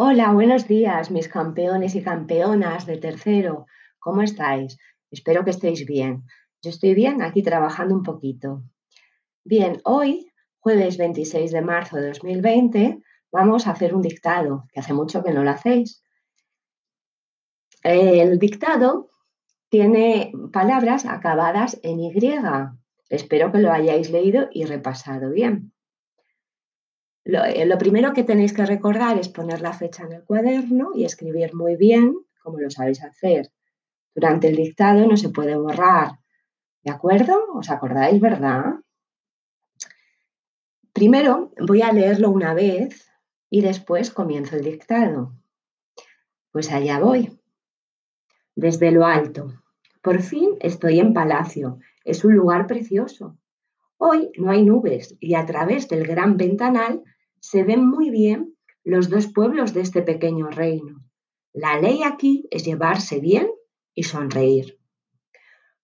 Hola, buenos días, mis campeones y campeonas de tercero. ¿Cómo estáis? Espero que estéis bien. Yo estoy bien aquí trabajando un poquito. Bien, hoy, jueves 26 de marzo de 2020, vamos a hacer un dictado, que hace mucho que no lo hacéis. El dictado tiene palabras acabadas en Y. Espero que lo hayáis leído y repasado bien. Eh, lo, primero que tenéis que recordar es poner la fecha en el cuaderno y escribir muy bien, como lo sabéis hacer. Durante el dictado no se puede borrar. ¿De acuerdo? ¿Os acordáis, verdad? Primero voy a leerlo una vez y después comienzo el dictado. Pues allá voy. Desde lo alto. Por fin estoy en Palacio. Es un lugar precioso. Hoy no hay nubes y a través del gran ventanal se ven muy bien los dos pueblos de este pequeño reino. La ley aquí es llevarse bien y sonreír.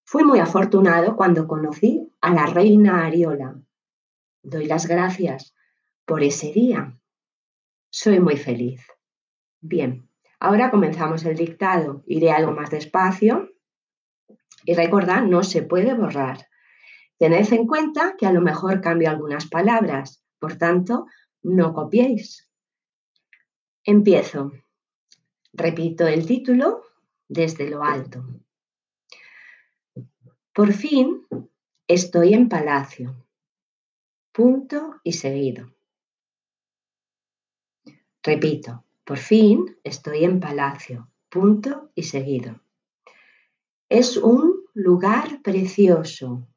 Fui muy afortunado cuando conocí a la reina Ariola. Doy las gracias por ese día. Soy muy feliz. Bien, ahora comenzamos el dictado. Iré algo más despacio y recordad, no se puede borrar. Tened en cuenta que a lo mejor cambio algunas palabras, por tanto, no copiéis. Empiezo. Repito el título desde lo alto. Por fin estoy en palacio. Punto y seguido. Repito, por fin estoy en palacio. Punto y seguido. Es un lugar precioso.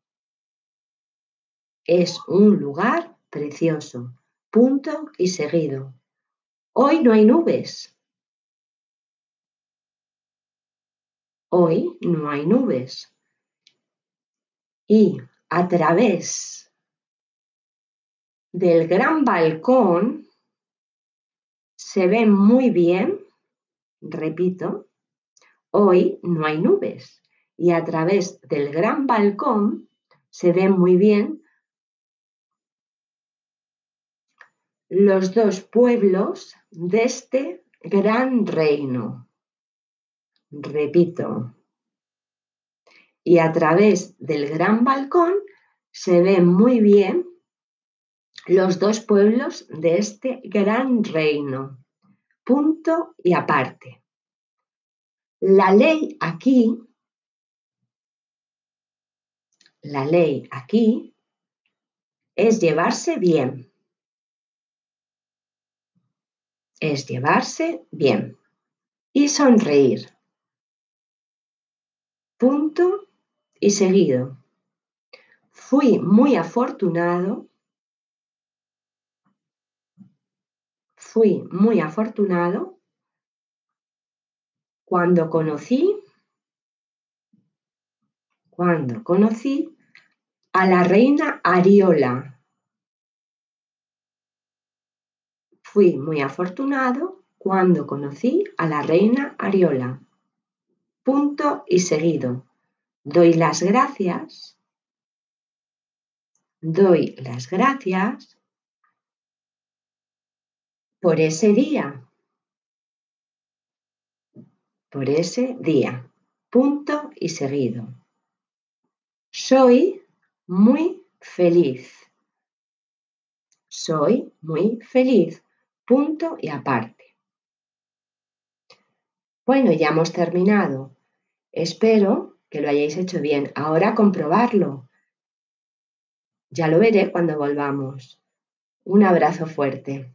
Es un lugar precioso. Punto y seguido. Hoy no hay nubes. Hoy no hay nubes. Y a través del gran balcón se ve muy bien, repito, hoy no hay nubes. Y a través del gran balcón se ve muy bien los dos pueblos de este gran reino. Repito. Y a través del gran balcón se ven muy bien los dos pueblos de este gran reino. Punto y aparte. La ley aquí, la ley aquí es llevarse bien. Es llevarse bien y sonreír. Punto y seguido. Fui muy afortunado. Fui muy afortunado cuando conocí, cuando conocí a la reina Ariola Fui muy afortunado cuando conocí a la reina Ariola. Punto y seguido. Doy las gracias. Doy las gracias por ese día. Por ese día. Punto y seguido. Soy muy feliz. Soy muy feliz punto y aparte. Bueno, ya hemos terminado. Espero que lo hayáis hecho bien. Ahora comprobarlo. Ya lo veré cuando volvamos. Un abrazo fuerte.